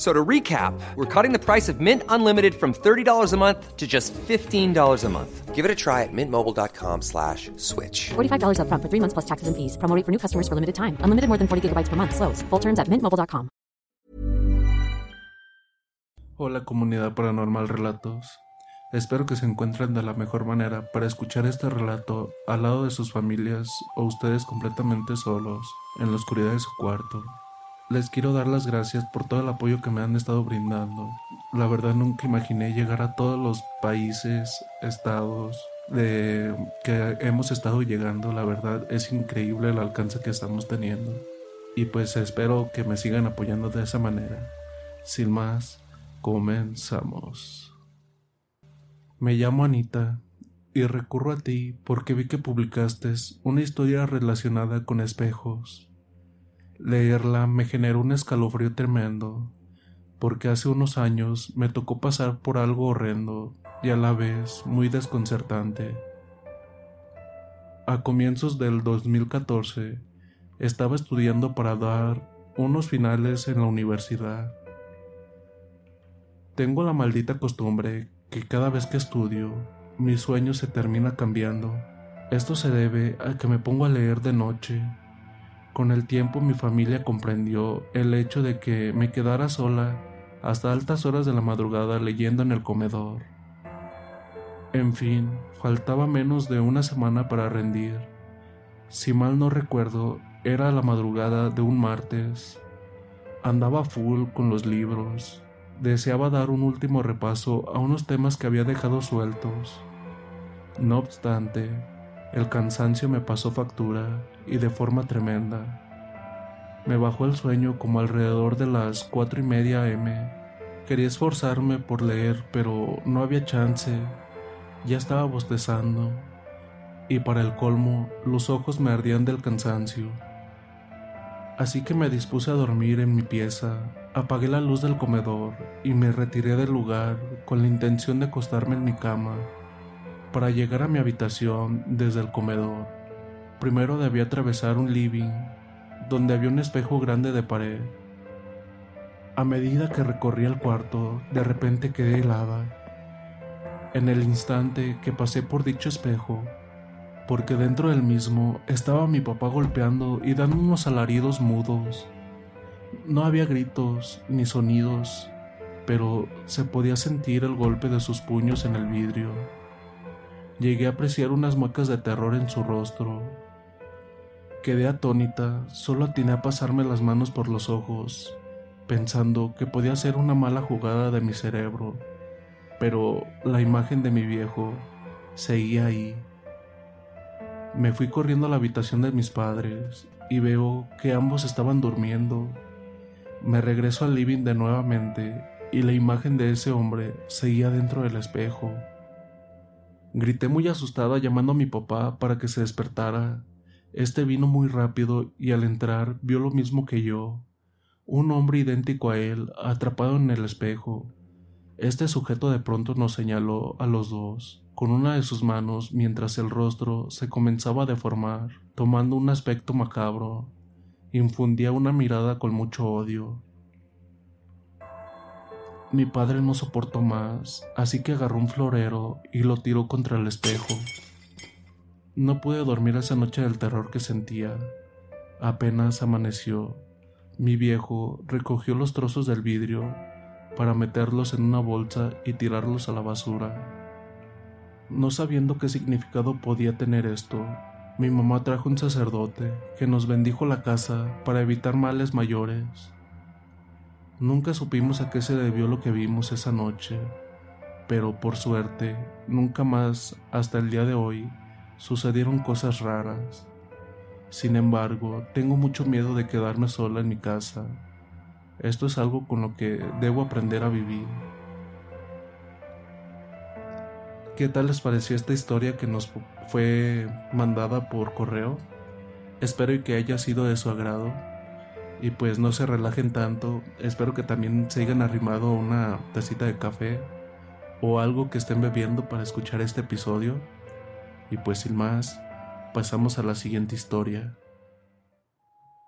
So to recap, we're cutting the price of Mint Unlimited from $30 a month to just $15 a month. Give it a try at mintmobile.com slash switch. $45 up front for three months plus taxes and fees. Promo for new customers for limited time. Unlimited more than 40 gigabytes per month. Slows. Full terms at mintmobile.com. Hola comunidad paranormal relatos. Espero que se encuentren de la mejor manera para escuchar este relato al lado de sus familias o ustedes completamente solos en la oscuridad de su cuarto. Les quiero dar las gracias por todo el apoyo que me han estado brindando. La verdad nunca imaginé llegar a todos los países, estados de que hemos estado llegando. La verdad es increíble el alcance que estamos teniendo. Y pues espero que me sigan apoyando de esa manera. Sin más, comenzamos. Me llamo Anita y recurro a ti porque vi que publicaste una historia relacionada con espejos. Leerla me generó un escalofrío tremendo, porque hace unos años me tocó pasar por algo horrendo y a la vez muy desconcertante. A comienzos del 2014 estaba estudiando para dar unos finales en la universidad. Tengo la maldita costumbre que cada vez que estudio, mi sueño se termina cambiando. Esto se debe a que me pongo a leer de noche con el tiempo mi familia comprendió el hecho de que me quedara sola hasta altas horas de la madrugada leyendo en el comedor. En fin, faltaba menos de una semana para rendir. Si mal no recuerdo, era la madrugada de un martes. Andaba full con los libros. Deseaba dar un último repaso a unos temas que había dejado sueltos. No obstante, el cansancio me pasó factura y de forma tremenda. Me bajó el sueño como alrededor de las cuatro y media m. Quería esforzarme por leer, pero no había chance. Ya estaba bostezando. Y para el colmo, los ojos me ardían del cansancio. Así que me dispuse a dormir en mi pieza, apagué la luz del comedor y me retiré del lugar con la intención de acostarme en mi cama. Para llegar a mi habitación desde el comedor, primero debía atravesar un living donde había un espejo grande de pared. A medida que recorría el cuarto, de repente quedé helada. En el instante que pasé por dicho espejo, porque dentro del mismo estaba mi papá golpeando y dando unos alaridos mudos. No había gritos ni sonidos, pero se podía sentir el golpe de sus puños en el vidrio. Llegué a apreciar unas muecas de terror en su rostro. Quedé atónita, solo atiné a pasarme las manos por los ojos, pensando que podía ser una mala jugada de mi cerebro, pero la imagen de mi viejo seguía ahí. Me fui corriendo a la habitación de mis padres y veo que ambos estaban durmiendo. Me regreso al living de nuevamente y la imagen de ese hombre seguía dentro del espejo. Grité muy asustada llamando a mi papá para que se despertara. Este vino muy rápido y al entrar vio lo mismo que yo. Un hombre idéntico a él, atrapado en el espejo. Este sujeto de pronto nos señaló a los dos con una de sus manos mientras el rostro se comenzaba a deformar, tomando un aspecto macabro. Infundía una mirada con mucho odio. Mi padre no soportó más, así que agarró un florero y lo tiró contra el espejo. No pude dormir esa noche del terror que sentía. Apenas amaneció, mi viejo recogió los trozos del vidrio para meterlos en una bolsa y tirarlos a la basura. No sabiendo qué significado podía tener esto, mi mamá trajo un sacerdote que nos bendijo la casa para evitar males mayores. Nunca supimos a qué se debió lo que vimos esa noche, pero por suerte, nunca más, hasta el día de hoy, sucedieron cosas raras. Sin embargo, tengo mucho miedo de quedarme sola en mi casa. Esto es algo con lo que debo aprender a vivir. ¿Qué tal les pareció esta historia que nos fue mandada por correo? Espero que haya sido de su agrado. Y pues no se relajen tanto. Espero que también se hayan arrimado una tacita de café o algo que estén bebiendo para escuchar este episodio. Y pues sin más, pasamos a la siguiente historia.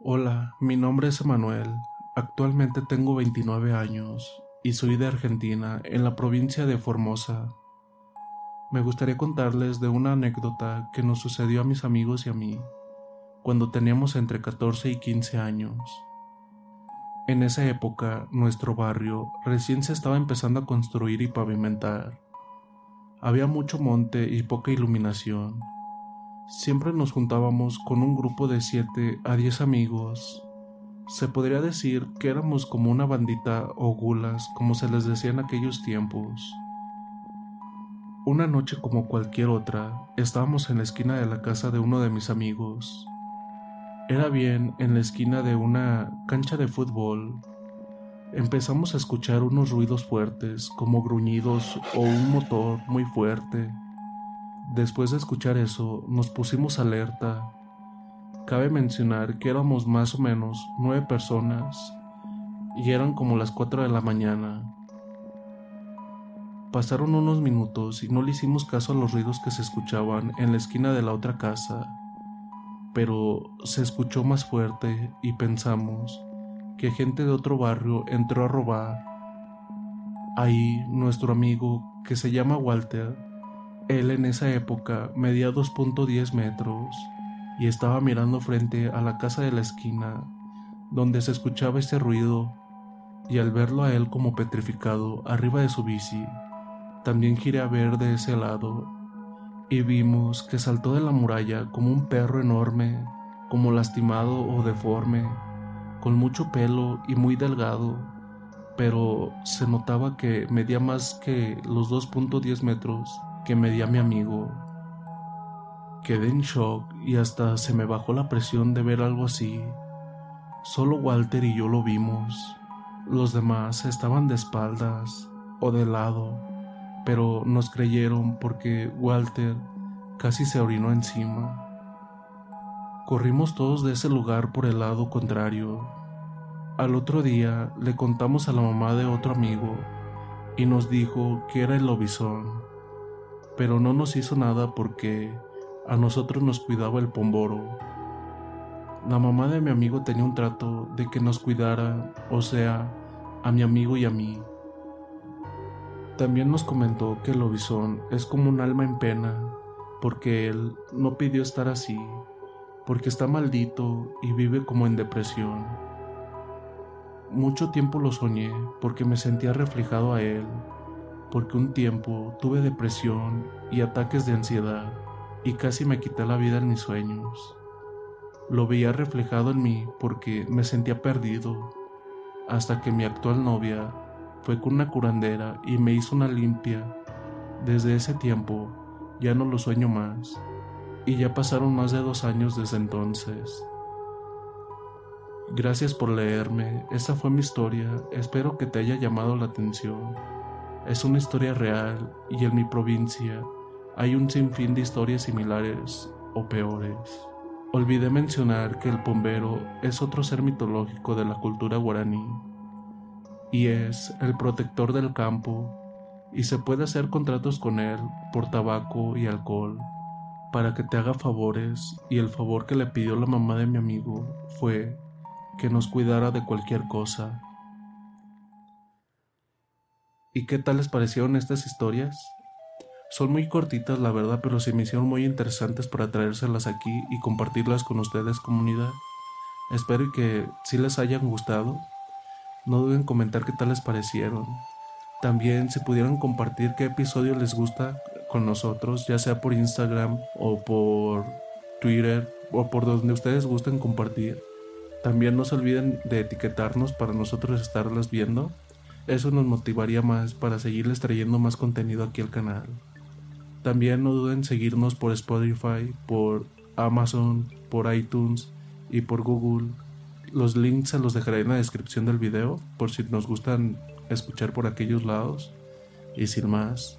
Hola, mi nombre es Emanuel. Actualmente tengo 29 años y soy de Argentina, en la provincia de Formosa. Me gustaría contarles de una anécdota que nos sucedió a mis amigos y a mí cuando teníamos entre 14 y 15 años. En esa época, nuestro barrio recién se estaba empezando a construir y pavimentar. Había mucho monte y poca iluminación, Siempre nos juntábamos con un grupo de 7 a 10 amigos. Se podría decir que éramos como una bandita o gulas, como se les decía en aquellos tiempos. Una noche como cualquier otra, estábamos en la esquina de la casa de uno de mis amigos. Era bien en la esquina de una cancha de fútbol. Empezamos a escuchar unos ruidos fuertes, como gruñidos o un motor muy fuerte. Después de escuchar eso, nos pusimos alerta. Cabe mencionar que éramos más o menos nueve personas y eran como las cuatro de la mañana. Pasaron unos minutos y no le hicimos caso a los ruidos que se escuchaban en la esquina de la otra casa, pero se escuchó más fuerte y pensamos que gente de otro barrio entró a robar. Ahí nuestro amigo, que se llama Walter, él en esa época medía 2.10 metros y estaba mirando frente a la casa de la esquina, donde se escuchaba ese ruido, y al verlo a él como petrificado arriba de su bici, también giré a ver de ese lado, y vimos que saltó de la muralla como un perro enorme, como lastimado o deforme, con mucho pelo y muy delgado, pero se notaba que medía más que los 2.10 metros que me di a mi amigo. Quedé en shock y hasta se me bajó la presión de ver algo así. Solo Walter y yo lo vimos. Los demás estaban de espaldas o de lado, pero nos creyeron porque Walter casi se orinó encima. Corrimos todos de ese lugar por el lado contrario. Al otro día le contamos a la mamá de otro amigo y nos dijo que era el lobizón pero no nos hizo nada porque a nosotros nos cuidaba el pomboro. La mamá de mi amigo tenía un trato de que nos cuidara, o sea, a mi amigo y a mí. También nos comentó que el lobizón es como un alma en pena, porque él no pidió estar así, porque está maldito y vive como en depresión. Mucho tiempo lo soñé porque me sentía reflejado a él porque un tiempo tuve depresión y ataques de ansiedad y casi me quité la vida en mis sueños. Lo veía reflejado en mí porque me sentía perdido, hasta que mi actual novia fue con una curandera y me hizo una limpia. Desde ese tiempo ya no lo sueño más, y ya pasaron más de dos años desde entonces. Gracias por leerme, esa fue mi historia, espero que te haya llamado la atención. Es una historia real y en mi provincia hay un sinfín de historias similares o peores. Olvidé mencionar que el pombero es otro ser mitológico de la cultura guaraní y es el protector del campo y se puede hacer contratos con él por tabaco y alcohol para que te haga favores y el favor que le pidió la mamá de mi amigo fue que nos cuidara de cualquier cosa ¿Y qué tal les parecieron estas historias? Son muy cortitas, la verdad, pero se me hicieron muy interesantes para traérselas aquí y compartirlas con ustedes, comunidad. Espero que si les hayan gustado. No duden en comentar qué tal les parecieron. También si pudieran compartir qué episodio les gusta con nosotros, ya sea por Instagram o por Twitter o por donde ustedes gusten compartir. También no se olviden de etiquetarnos para nosotros estarlas viendo eso nos motivaría más para seguirles trayendo más contenido aquí al canal. También no duden en seguirnos por Spotify, por Amazon, por iTunes y por Google. Los links se los dejaré en la descripción del video por si nos gustan escuchar por aquellos lados. Y sin más,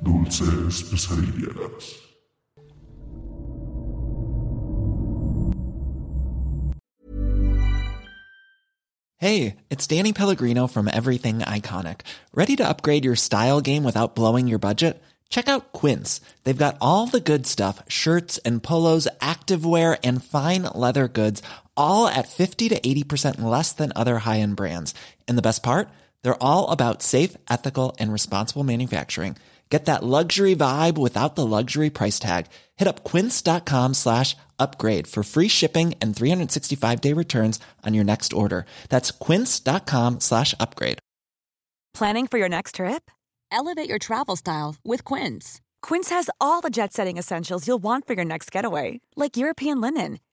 dulces pesadillas. Hey, it's Danny Pellegrino from Everything Iconic. Ready to upgrade your style game without blowing your budget? Check out Quince. They've got all the good stuff shirts and polos, activewear, and fine leather goods, all at 50 to 80% less than other high end brands. And the best part? They're all about safe, ethical, and responsible manufacturing. Get that luxury vibe without the luxury price tag. Hit up quince.com slash upgrade for free shipping and 365 day returns on your next order. That's quince.com slash upgrade. Planning for your next trip? Elevate your travel style with Quince. Quince has all the jet setting essentials you'll want for your next getaway, like European linen,